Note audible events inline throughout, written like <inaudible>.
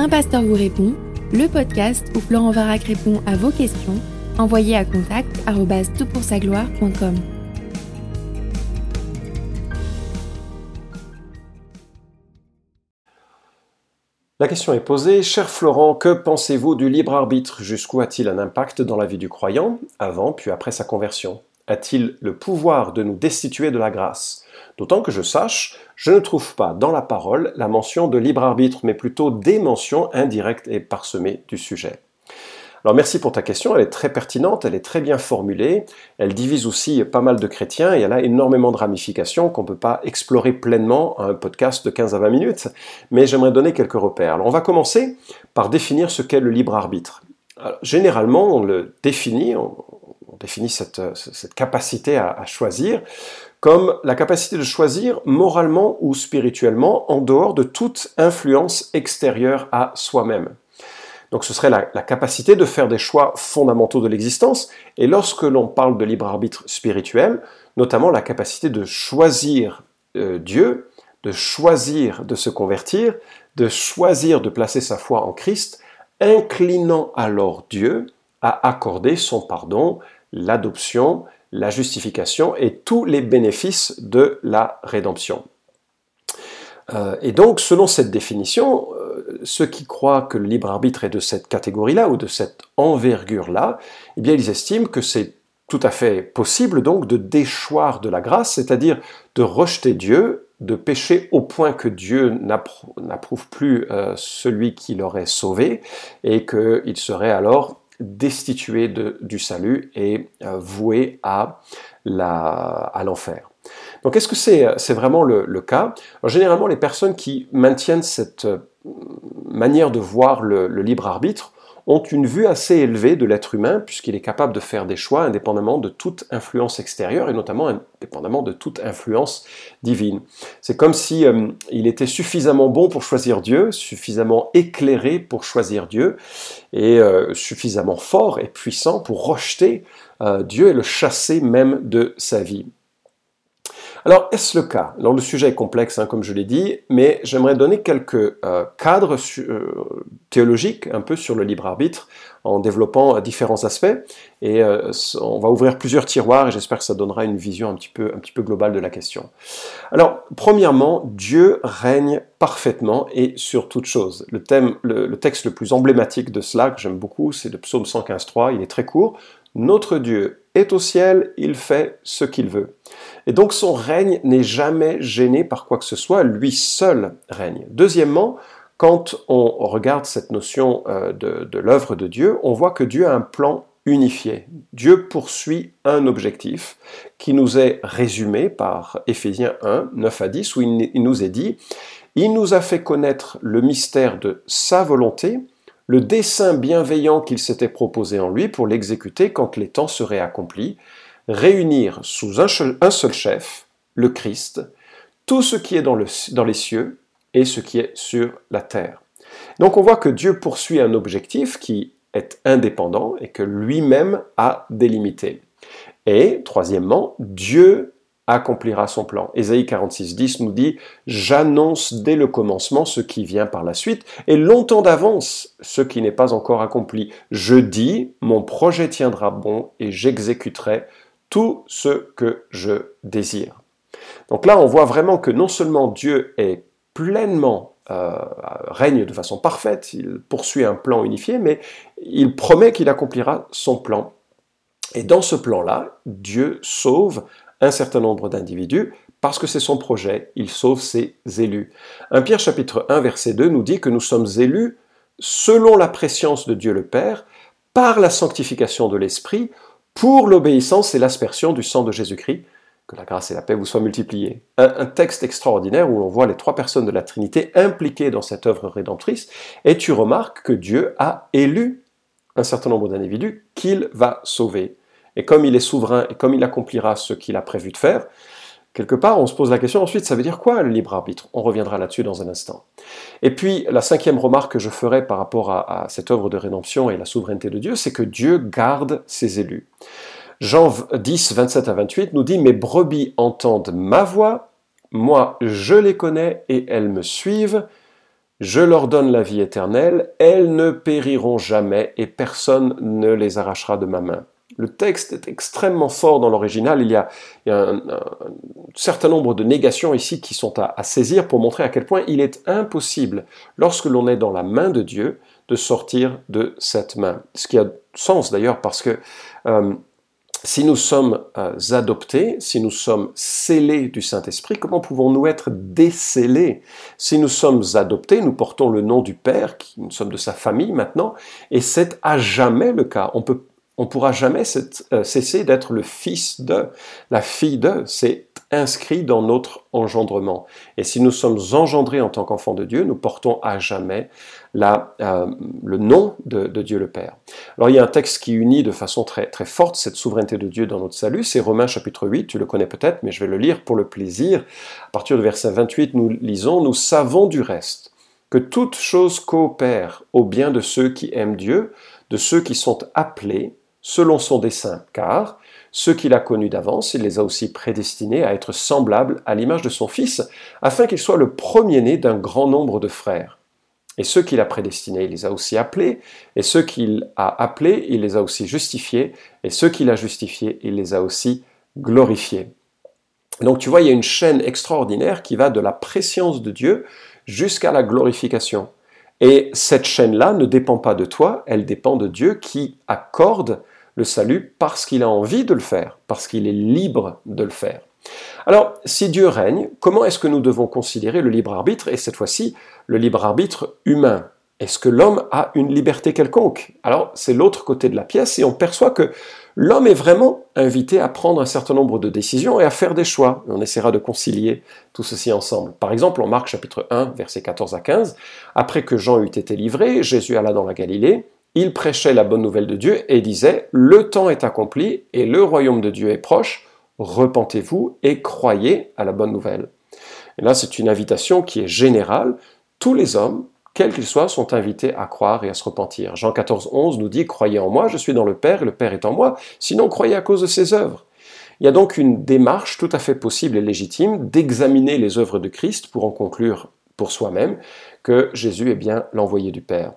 Un pasteur vous répond, le podcast où Florent Varac répond à vos questions, envoyez à contact gloire.com La question est posée, cher Florent, que pensez-vous du libre arbitre? Jusqu'où a-t-il un impact dans la vie du croyant, avant puis après sa conversion? A-t-il le pouvoir de nous destituer de la grâce? D'autant que je sache, je ne trouve pas dans la parole la mention de libre arbitre, mais plutôt des mentions indirectes et parsemées du sujet. Alors merci pour ta question, elle est très pertinente, elle est très bien formulée, elle divise aussi pas mal de chrétiens et elle a énormément de ramifications qu'on ne peut pas explorer pleinement à un podcast de 15 à 20 minutes, mais j'aimerais donner quelques repères. Alors on va commencer par définir ce qu'est le libre arbitre. généralement, on le définit, on, définit cette, capacité à choisir comme la capacité de choisir moralement ou spirituellement en dehors de toute influence extérieure à soi-même. Donc ce serait la, capacité de faire des choix fondamentaux de l'existence, et lorsque l'on parle de libre arbitre spirituel, notamment la capacité de choisir euh, Dieu, de choisir de se convertir, de choisir de placer sa foi en Christ, inclinant alors Dieu à accorder son pardon, l'adoption, la justification et tous les bénéfices de la rédemption. Euh, et donc, selon cette définition, euh, ceux qui croient que le libre arbitre est de cette catégorie-là ou de cette envergure-là, eh bien, ils estiment que c'est tout à fait possible donc de déchoir de la grâce, c'est-à-dire de rejeter Dieu, de pécher au point que Dieu n'approuve plus euh, celui qui l'aurait sauvé et qu'il serait alors destitué du salut et euh, voué à l'enfer. Donc est-ce que c'est vraiment le, cas? Généralement, les personnes qui maintiennent cette euh, manière de voir le libre arbitre ont une vue assez élevée de l'être humain, puisqu'il est capable de faire des choix indépendamment de toute influence extérieure, et notamment indépendamment de toute influence divine. C'est comme si euh, il était suffisamment bon pour choisir Dieu, suffisamment éclairé pour choisir Dieu, et euh, suffisamment fort et puissant pour rejeter euh, Dieu et le chasser même de sa vie. Alors, est-ce le cas? Alors, le sujet est complexe, hein, comme je l'ai dit, mais j'aimerais donner quelques euh, cadres euh, théologiques un peu sur le libre arbitre en développant euh, différents aspects. Et on va ouvrir plusieurs tiroirs et j'espère que ça donnera une vision un petit, peu, globale de la question. Alors, premièrement, Dieu règne parfaitement et sur toute chose. Le, thème, le texte le plus emblématique de cela, que j'aime beaucoup, c'est le psaume 115.3, il est très court. Notre Dieu est au ciel, il fait ce qu'il veut. Et donc son règne n'est jamais gêné par quoi que ce soit, lui seul règne. Deuxièmement, quand on regarde cette notion euh, de, l'œuvre de Dieu, on voit que Dieu a un plan unifié. Dieu poursuit un objectif qui nous est résumé par Éphésiens 1, 9 à 10, où il nous est dit, Il nous a fait connaître le mystère de sa volonté, le dessein bienveillant qu'il s'était proposé en lui pour l'exécuter quand les temps seraient accomplis, réunir sous un, seul chef, le Christ, tout ce qui est dans, dans les cieux et ce qui est sur la terre. Donc on voit que Dieu poursuit un objectif qui est indépendant et que lui-même a délimité. Et troisièmement, Dieu accomplira son plan. Ésaïe 46, 10 nous dit J'annonce dès le commencement ce qui vient par la suite, et longtemps d'avance ce qui n'est pas encore accompli. Je dis Mon projet tiendra bon, et j'exécuterai tout ce que je désire. Donc là, on voit vraiment que non seulement Dieu est pleinement euh, règne de façon parfaite, il poursuit un plan unifié, mais il promet qu'il accomplira son plan. Et dans ce plan-là, Dieu sauve un certain nombre d'individus parce que c'est son projet, il sauve ses élus. 1 Pierre chapitre 1 verset 2 nous dit que nous sommes élus selon la préscience de Dieu le Père, par la sanctification de l'Esprit, pour l'obéissance et l'aspersion du sang de Jésus-Christ, que la grâce et la paix vous soient multipliées. Un, un texte extraordinaire où l'on voit les trois personnes de la Trinité impliquées dans cette œuvre rédemptrice, et tu remarques que Dieu a élu un certain nombre d'individus qu'il va sauver. Et comme il est souverain et comme il accomplira ce qu'il a prévu de faire, quelque part, on se pose la question ensuite, ça veut dire quoi le libre arbitre? On reviendra là-dessus dans un instant. Et puis, la cinquième remarque que je ferai par rapport à, cette œuvre de rédemption et la souveraineté de Dieu, c'est que Dieu garde ses élus. Jean 10, 27 à 28 nous dit, Mes brebis entendent ma voix, moi je les connais et elles me suivent, Je leur donne la vie éternelle, elles ne périront jamais et personne ne les arrachera de ma main. Le texte est extrêmement fort dans l'original. Il y a, un, certain nombre de négations ici qui sont à, saisir pour montrer à quel point il est impossible, lorsque l'on est dans la main de Dieu, de sortir de cette main. Ce qui a sens d'ailleurs parce que euh, si nous sommes euh, adoptés, si nous sommes scellés du Saint-Esprit, comment pouvons-nous être décellés? Si nous sommes adoptés, nous portons le nom du Père, nous sommes de sa famille maintenant, et c'est à jamais le cas. On peut on pourra jamais euh, cesser d'être le fils de, la fille de. C'est inscrit dans notre engendrement. Et si nous sommes engendrés en tant qu'enfants de Dieu, nous portons à jamais la, euh, le nom de, Dieu le Père. Alors il y a un texte qui unit de façon très, très forte cette souveraineté de Dieu dans notre salut, c'est Romains chapitre 8, tu le connais peut-être, mais je vais le lire pour le plaisir. À partir du verset 28, nous lisons, Nous savons du reste que toute chose coopère au bien de ceux qui aiment Dieu, de ceux qui sont appelés selon son dessein, car ceux qu'il a connus d'avance, il les a aussi prédestinés à être semblables à l'image de son Fils, afin qu'il soit le premier-né d'un grand nombre de frères. Et ceux qu'il a prédestinés, il les a aussi appelés, et ceux qu'il a appelés, il les a aussi justifiés, et ceux qu'il a justifiés, il les a aussi glorifiés. Donc tu vois, il y a une chaîne extraordinaire qui va de la préscience de Dieu jusqu'à la glorification. Et cette chaîne-là ne dépend pas de toi, elle dépend de Dieu qui accorde le salut parce qu'il a envie de le faire, parce qu'il est libre de le faire. Alors, si Dieu règne, comment est-ce que nous devons considérer le libre arbitre, et cette fois-ci le libre arbitre humain? Est-ce que l'homme a une liberté quelconque? Alors, c'est l'autre côté de la pièce, et on perçoit que l'homme est vraiment invité à prendre un certain nombre de décisions et à faire des choix. On essaiera de concilier tout ceci ensemble. Par exemple, en Marc chapitre 1, versets 14 à 15, après que Jean eut été livré, Jésus alla dans la Galilée, il prêchait la bonne nouvelle de Dieu et disait, Le temps est accompli et le royaume de Dieu est proche, repentez-vous et croyez à la bonne nouvelle. Là, c'est une invitation qui est générale. Tous les hommes, quels qu'ils soient, sont invités à croire et à se repentir. Jean 14, 11 nous dit Croyez en moi, je suis dans le Père et le Père est en moi, sinon croyez à cause de ses œuvres. Il y a donc une démarche tout à fait possible et légitime d'examiner les œuvres de Christ pour en conclure pour soi-même que Jésus est bien l'envoyé du Père.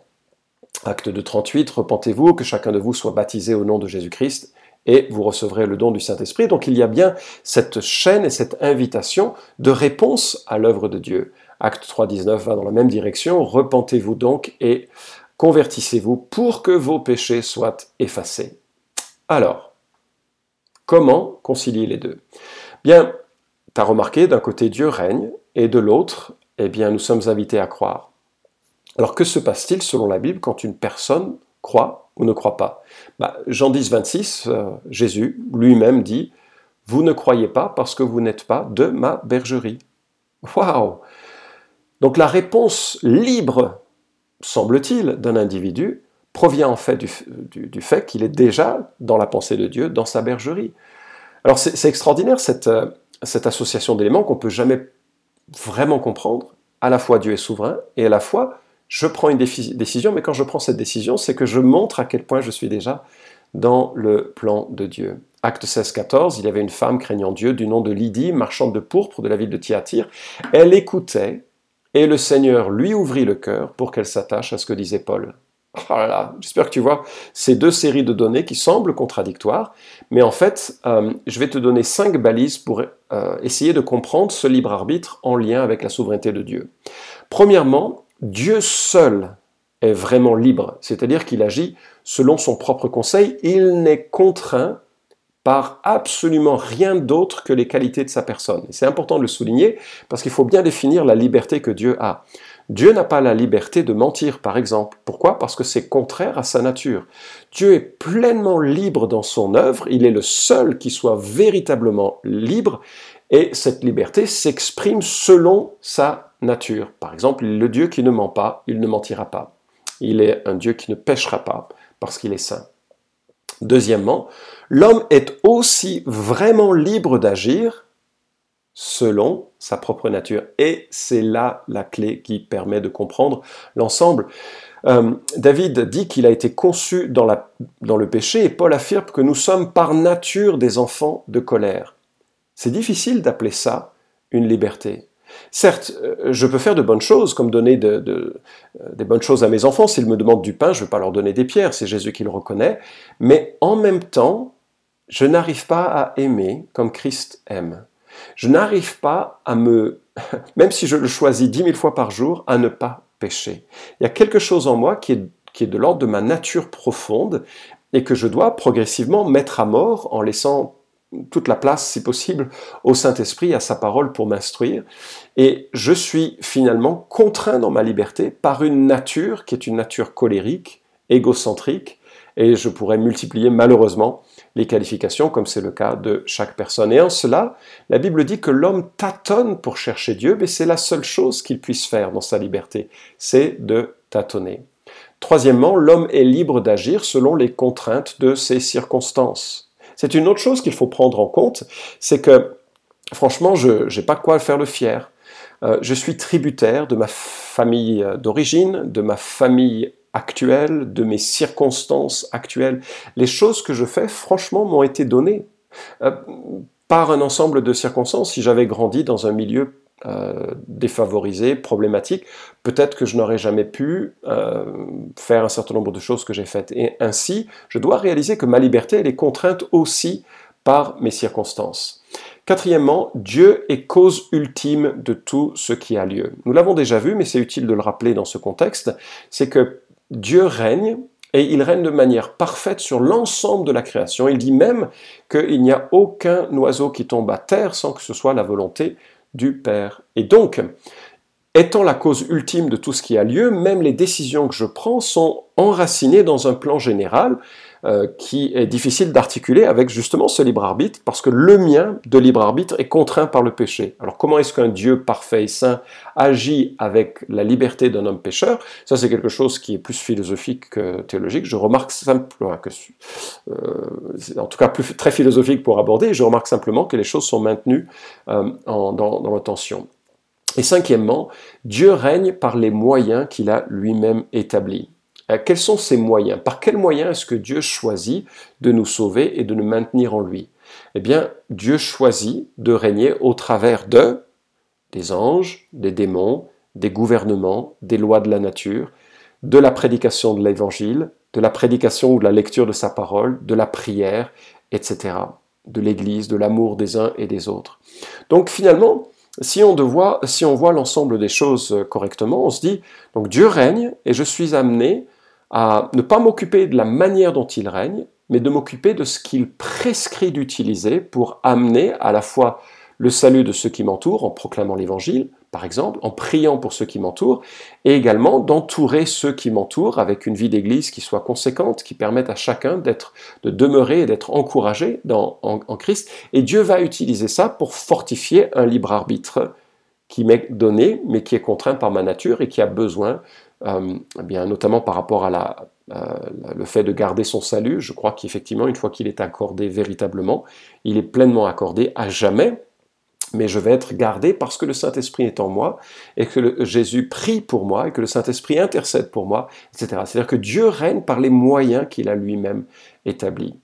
Acte de 38, repentez-vous, que chacun de vous soit baptisé au nom de Jésus-Christ, et vous recevrez le don du Saint-Esprit. Donc il y a bien cette chaîne et cette invitation de réponse à l'œuvre de Dieu. Acte 3.19 va dans la même direction. Repentez-vous donc et convertissez-vous pour que vos péchés soient effacés. Alors, comment concilier les deux? Bien, tu as remarqué, d'un côté Dieu règne, et de l'autre, eh bien, nous sommes invités à croire. Alors que se passe-t-il selon la Bible quand une personne croit ou ne croit pas? Bah, Jean 10, 26, euh, Jésus lui-même dit, Vous ne croyez pas parce que vous n'êtes pas de ma bergerie. Waouh donc la réponse libre, semble-t-il, d'un individu provient en fait du, fait qu'il est déjà dans la pensée de Dieu, dans sa bergerie. Alors c'est extraordinaire cette, euh, cette association d'éléments qu'on ne peut jamais vraiment comprendre. À la fois Dieu est souverain et à la fois je prends une décision, mais quand je prends cette décision, c'est que je montre à quel point je suis déjà dans le plan de Dieu. Acte 16, 14, il y avait une femme craignant Dieu du nom de Lydie, marchande de pourpre de la ville de Thyatire. Elle écoutait et le Seigneur lui ouvrit le cœur pour qu'elle s'attache à ce que disait Paul. Oh là là, j'espère que tu vois ces deux séries de données qui semblent contradictoires, mais en fait, euh, je vais te donner cinq balises pour euh, essayer de comprendre ce libre arbitre en lien avec la souveraineté de Dieu. Premièrement, Dieu seul est vraiment libre, c'est-à-dire qu'il agit selon son propre conseil, il n'est contraint par absolument rien d'autre que les qualités de sa personne. C'est important de le souligner parce qu'il faut bien définir la liberté que Dieu a. Dieu n'a pas la liberté de mentir, par exemple. Pourquoi? Parce que c'est contraire à sa nature. Dieu est pleinement libre dans son œuvre, il est le seul qui soit véritablement libre, et cette liberté s'exprime selon sa nature. Par exemple, le Dieu qui ne ment pas, il ne mentira pas. Il est un Dieu qui ne pêchera pas, parce qu'il est saint. Deuxièmement, l'homme est aussi vraiment libre d'agir selon sa propre nature. Et c'est là la clé qui permet de comprendre l'ensemble. Euh, David dit qu'il a été conçu dans le péché et Paul affirme que nous sommes par nature des enfants de colère. C'est difficile d'appeler ça une liberté. Certes, euh, je peux faire de bonnes choses, comme donner de, des bonnes choses à mes enfants. S'ils me demandent du pain, je ne vais pas leur donner des pierres, c'est Jésus qui le reconnaît. Mais en même temps, je n'arrive pas à aimer comme Christ aime. Je n'arrive pas à me, <laughs> même si je le choisis dix mille fois par jour, à ne pas pécher. Il y a quelque chose en moi qui est, qui est de l'ordre de ma nature profonde et que je dois progressivement mettre à mort en laissant toute la place, si possible, au Saint-Esprit, à sa parole pour m'instruire. Et je suis finalement contraint dans ma liberté par une nature qui est une nature colérique, égocentrique, et je pourrais multiplier malheureusement les qualifications, comme c'est le cas de chaque personne. Et en cela, la Bible dit que l'homme tâtonne pour chercher Dieu, mais c'est la seule chose qu'il puisse faire dans sa liberté, c'est de tâtonner. Troisièmement, l'homme est libre d'agir selon les contraintes de ses circonstances. C'est une autre chose qu'il faut prendre en compte, c'est que franchement, je n'ai pas quoi faire le fier. Euh, je suis tributaire de ma famille d'origine, de ma famille actuelle, de mes circonstances actuelles. Les choses que je fais, franchement, m'ont été données euh, par un ensemble de circonstances. Si j'avais grandi dans un milieu euh, défavorisé, problématique, peut-être que je n'aurais jamais pu euh, faire un certain nombre de choses que j'ai faites. Et ainsi, je dois réaliser que ma liberté, elle est contrainte aussi par mes circonstances. Quatrièmement, Dieu est cause ultime de tout ce qui a lieu. Nous l'avons déjà vu, mais c'est utile de le rappeler dans ce contexte, c'est que Dieu règne et il règne de manière parfaite sur l'ensemble de la création. Il dit même qu'il n'y a aucun oiseau qui tombe à terre sans que ce soit la volonté du Père. Et donc, étant la cause ultime de tout ce qui a lieu, même les décisions que je prends sont enracinées dans un plan général euh, qui est difficile d'articuler avec justement ce libre arbitre, parce que le mien de libre arbitre est contraint par le péché. Alors comment est-ce qu'un Dieu parfait et saint agit avec la liberté d'un homme pécheur? Ça c'est quelque chose qui est plus philosophique que théologique. Je remarque simplement que, euh, en tout cas très philosophique pour aborder, je remarque simplement que les choses sont maintenues euh, dans, dans la tension. Et cinquièmement, Dieu règne par les moyens qu'il a lui-même établis. Euh, quels sont ces moyens? Par quels moyens est-ce que Dieu choisit de nous sauver et de nous maintenir en lui? Eh bien, Dieu choisit de régner au travers de des anges, des démons, des gouvernements, des lois de la nature, de la prédication de l'évangile, de la prédication ou de la lecture de sa parole, de la prière, etc., de l'Église, de l'amour des uns et des autres. Donc finalement, si on, si on voit l'ensemble des choses correctement, on se dit, donc Dieu règne et je suis amené à ne pas m'occuper de la manière dont il règne, mais de m'occuper de ce qu'il prescrit d'utiliser pour amener à la fois le salut de ceux qui m'entourent, en proclamant l'évangile, par exemple, en priant pour ceux qui m'entourent, et également d'entourer ceux qui m'entourent avec une vie d'église qui soit conséquente, qui permette à chacun de demeurer et d'être encouragé en Christ. Et Dieu va utiliser ça pour fortifier un libre arbitre qui m'est donné, mais qui est contraint par ma nature et qui a besoin euh, eh bien, notamment par rapport à la, euh, le fait de garder son salut. Je crois qu'effectivement, une fois qu'il est accordé véritablement, il est pleinement accordé à jamais, mais je vais être gardé parce que le Saint-Esprit est en moi et que Jésus prie pour moi et que le Saint-Esprit intercède pour moi, etc. C'est-à-dire que Dieu règne par les moyens qu'il a lui-même établis.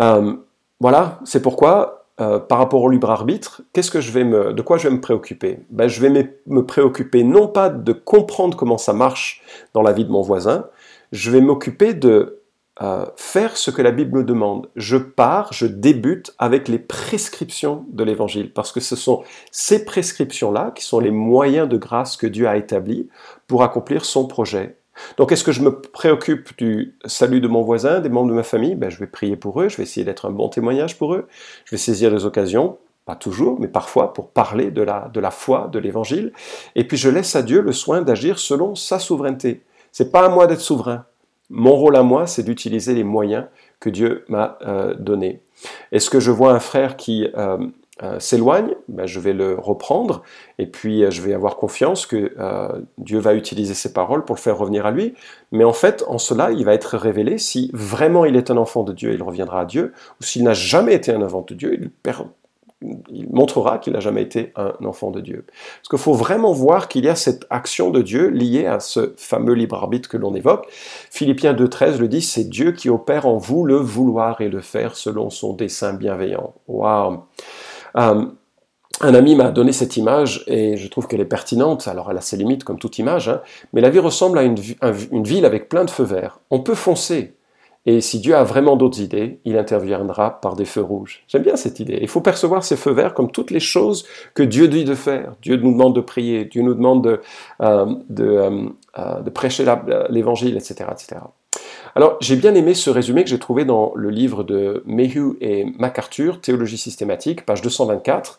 Euh, voilà, c'est pourquoi euh, par rapport au libre arbitre, qu'est-ce que je vais me, de quoi je vais me préoccuper? Ben, Je vais me, préoccuper non pas de comprendre comment ça marche dans la vie de mon voisin, je vais m'occuper de euh, faire ce que la Bible me demande. Je pars, je débute avec les prescriptions de l'Évangile, parce que ce sont ces prescriptions-là qui sont les moyens de grâce que Dieu a établis pour accomplir son projet donc, est-ce que je me préoccupe du salut de mon voisin, des membres de ma famille? Ben, Je vais prier pour eux, je vais essayer d'être un bon témoignage pour eux, je vais saisir les occasions, pas toujours, mais parfois, pour parler de la, de la foi, de l'évangile, et puis je laisse à Dieu le soin d'agir selon sa souveraineté. C'est pas à moi d'être souverain. Mon rôle à moi, c'est d'utiliser les moyens que Dieu m'a euh, donnés. Est-ce que je vois un frère qui euh, s'éloigne, ben, je vais le reprendre et puis euh, je vais avoir confiance que euh, Dieu va utiliser ses paroles pour le faire revenir à lui. Mais en fait, en cela, il va être révélé si vraiment il est un enfant de Dieu, il reviendra à Dieu, ou s'il n'a jamais été un enfant de Dieu, il, il montrera qu'il n'a jamais été un enfant de Dieu. Parce qu'il faut vraiment voir qu'il y a cette action de Dieu liée à ce fameux libre arbitre que l'on évoque. Philippiens 2.13 le dit, c'est Dieu qui opère en vous le vouloir et le faire selon son dessein bienveillant. Waouh euh, un ami m'a donné cette image et je trouve qu'elle est pertinente. Alors elle a ses limites comme toute image, hein, mais la vie ressemble à une, ville avec plein de feux verts. On peut foncer. Et si Dieu a vraiment d'autres idées, il interviendra par des feux rouges. J'aime bien cette idée. Il faut percevoir ces feux verts comme toutes les choses que Dieu dit de faire. Dieu nous demande de prier, Dieu nous demande de, de, euh, euh, de prêcher l'évangile, etc., etc. Alors, j'ai bien aimé ce résumé que j'ai trouvé dans le livre de Mayhew et MacArthur, Théologie systématique, page 224,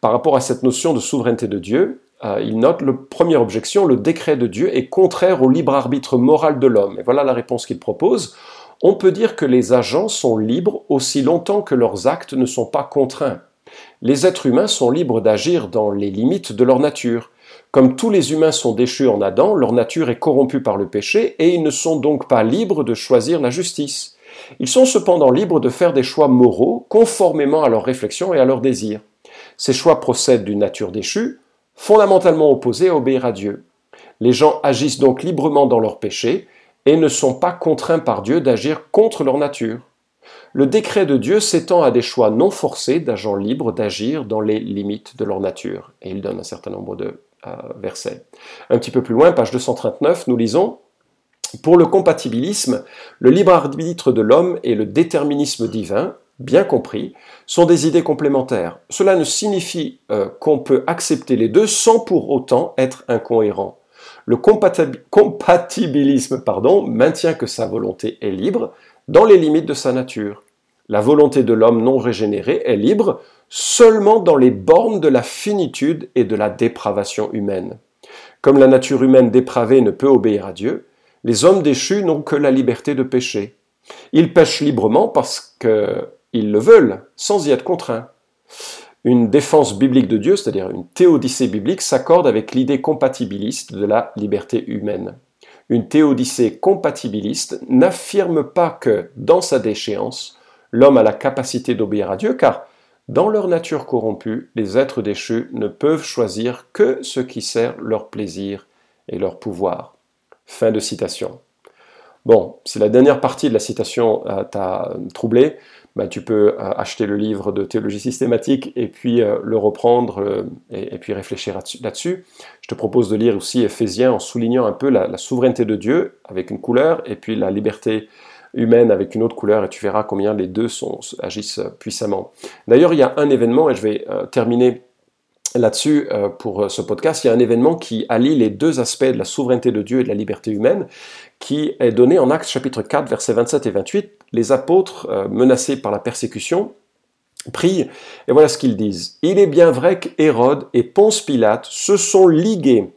par rapport à cette notion de souveraineté de Dieu. Euh, il note le première objection, le décret de Dieu est contraire au libre arbitre moral de l'homme. Et voilà la réponse qu'il propose. On peut dire que les agents sont libres aussi longtemps que leurs actes ne sont pas contraints. Les êtres humains sont libres d'agir dans les limites de leur nature. Comme tous les humains sont déchus en Adam, leur nature est corrompue par le péché et ils ne sont donc pas libres de choisir la justice. Ils sont cependant libres de faire des choix moraux conformément à leurs réflexions et à leurs désirs. Ces choix procèdent d'une nature déchue, fondamentalement opposée à obéir à Dieu. Les gens agissent donc librement dans leur péché et ne sont pas contraints par Dieu d'agir contre leur nature. Le décret de Dieu s'étend à des choix non forcés d'agents libres d'agir dans les limites de leur nature. Et il donne un certain nombre de verset. Un petit peu plus loin, page 239, nous lisons Pour le compatibilisme, le libre arbitre de l'homme et le déterminisme divin, bien compris, sont des idées complémentaires. Cela ne signifie euh, qu'on peut accepter les deux sans pour autant être incohérent. Le compatibilisme pardon, maintient que sa volonté est libre dans les limites de sa nature. La volonté de l'homme non régénéré est libre seulement dans les bornes de la finitude et de la dépravation humaine. Comme la nature humaine dépravée ne peut obéir à Dieu, les hommes déchus n'ont que la liberté de pécher. Ils pêchent librement parce qu'ils le veulent, sans y être contraints. Une défense biblique de Dieu, c'est-à-dire une théodicée biblique, s'accorde avec l'idée compatibiliste de la liberté humaine. Une théodicée compatibiliste n'affirme pas que, dans sa déchéance, l'homme a la capacité d'obéir à Dieu, car dans leur nature corrompue, les êtres déchus ne peuvent choisir que ce qui sert leur plaisir et leur pouvoir. Fin de citation. Bon, si la dernière partie de la citation euh, t'a troublé, bah, tu peux euh, acheter le livre de théologie systématique et puis euh, le reprendre et, puis réfléchir là-dessus. Je te propose de lire aussi Éphésiens en soulignant un peu la souveraineté de Dieu avec une couleur et puis la liberté humaine avec une autre couleur et tu verras combien les deux sont, agissent puissamment. D'ailleurs, il y a un événement, et je vais euh, terminer là-dessus euh, pour euh, ce podcast, il y a un événement qui allie les deux aspects de la souveraineté de Dieu et de la liberté humaine, qui est donné en Actes chapitre 4, versets 27 et 28. Les apôtres, menacés par la persécution, prient, et voilà ce qu'ils disent. Il est bien vrai qu'Hérode et Ponce Pilate se sont ligués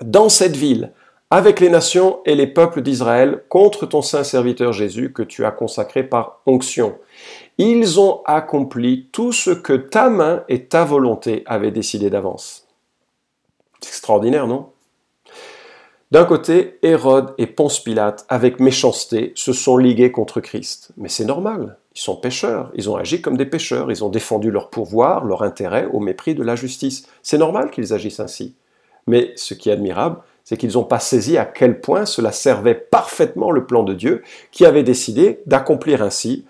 dans cette ville avec les nations et les peuples d'Israël contre ton saint serviteur Jésus que tu as consacré par onction. Ils ont accompli tout ce que ta main et ta volonté avaient décidé d'avance. C'est extraordinaire, non? D'un côté, Hérode et Ponce Pilate, avec méchanceté, se sont ligués contre Christ. Mais c'est normal, ils sont pécheurs, ils ont agi comme des pécheurs, ils ont défendu leur pouvoir, leur intérêt au mépris de la justice. C'est normal qu'ils agissent ainsi. Mais ce qui est admirable, c'est qu'ils n'ont pas saisi à quel point cela servait parfaitement le plan de Dieu, qui avait décidé d'accomplir ainsi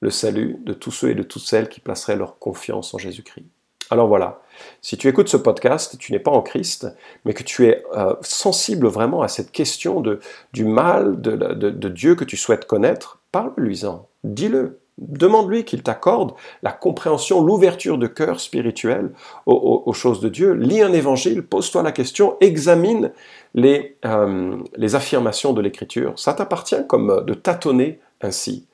le salut de tous ceux et de toutes celles qui placeraient leur confiance en Jésus-Christ. Alors voilà, si tu écoutes ce podcast, tu n'es pas en Christ, mais que tu es euh, sensible vraiment à cette question de, du mal de, de Dieu que tu souhaites connaître, parle-lui-en, dis-le, Demande-lui qu'il t'accorde la compréhension, l'ouverture de cœur spirituel aux, choses de Dieu. Lis un évangile, pose-toi la question, examine les, euh, les affirmations de l'Écriture. Ça t'appartient comme de tâtonner ainsi.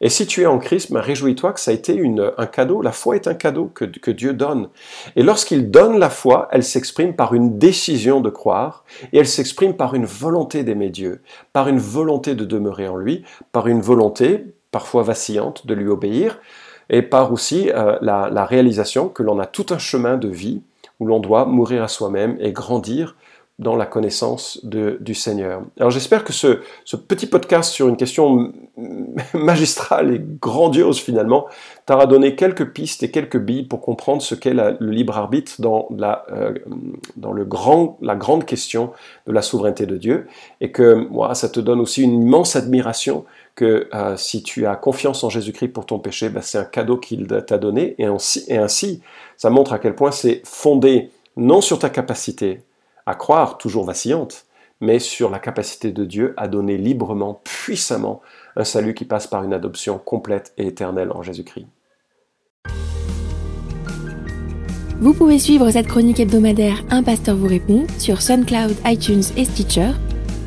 Et si tu es en Christ, ben, réjouis-toi que ça a été un cadeau. La foi est un cadeau que Dieu donne. Et lorsqu'il donne la foi, elle s'exprime par une décision de croire et elle s'exprime par une volonté d'aimer Dieu, par une volonté de demeurer en lui, par une volonté, parfois vacillante, de lui obéir, et par aussi euh, la, réalisation que l'on a tout un chemin de vie où l'on doit mourir à soi-même et grandir dans la connaissance du Seigneur. Alors j'espère que ce, ce, petit podcast sur une question magistrale et grandiose finalement t'aura donné quelques pistes et quelques billes pour comprendre ce qu'est le libre arbitre dans, la, euh, dans le grand, la grande question de la souveraineté de Dieu et que moi, ça te donne aussi une immense admiration que euh, si tu as confiance en Jésus-Christ pour ton péché, ben, c'est un cadeau qu'il t'a donné et ainsi, et ainsi ça montre à quel point c'est fondé non sur ta capacité à croire, toujours vacillante, mais sur la capacité de Dieu à donner librement, puissamment, un salut qui passe par une adoption complète et éternelle en Jésus-Christ. Vous pouvez suivre cette chronique hebdomadaire Un pasteur vous répond sur SoundCloud, iTunes et Stitcher.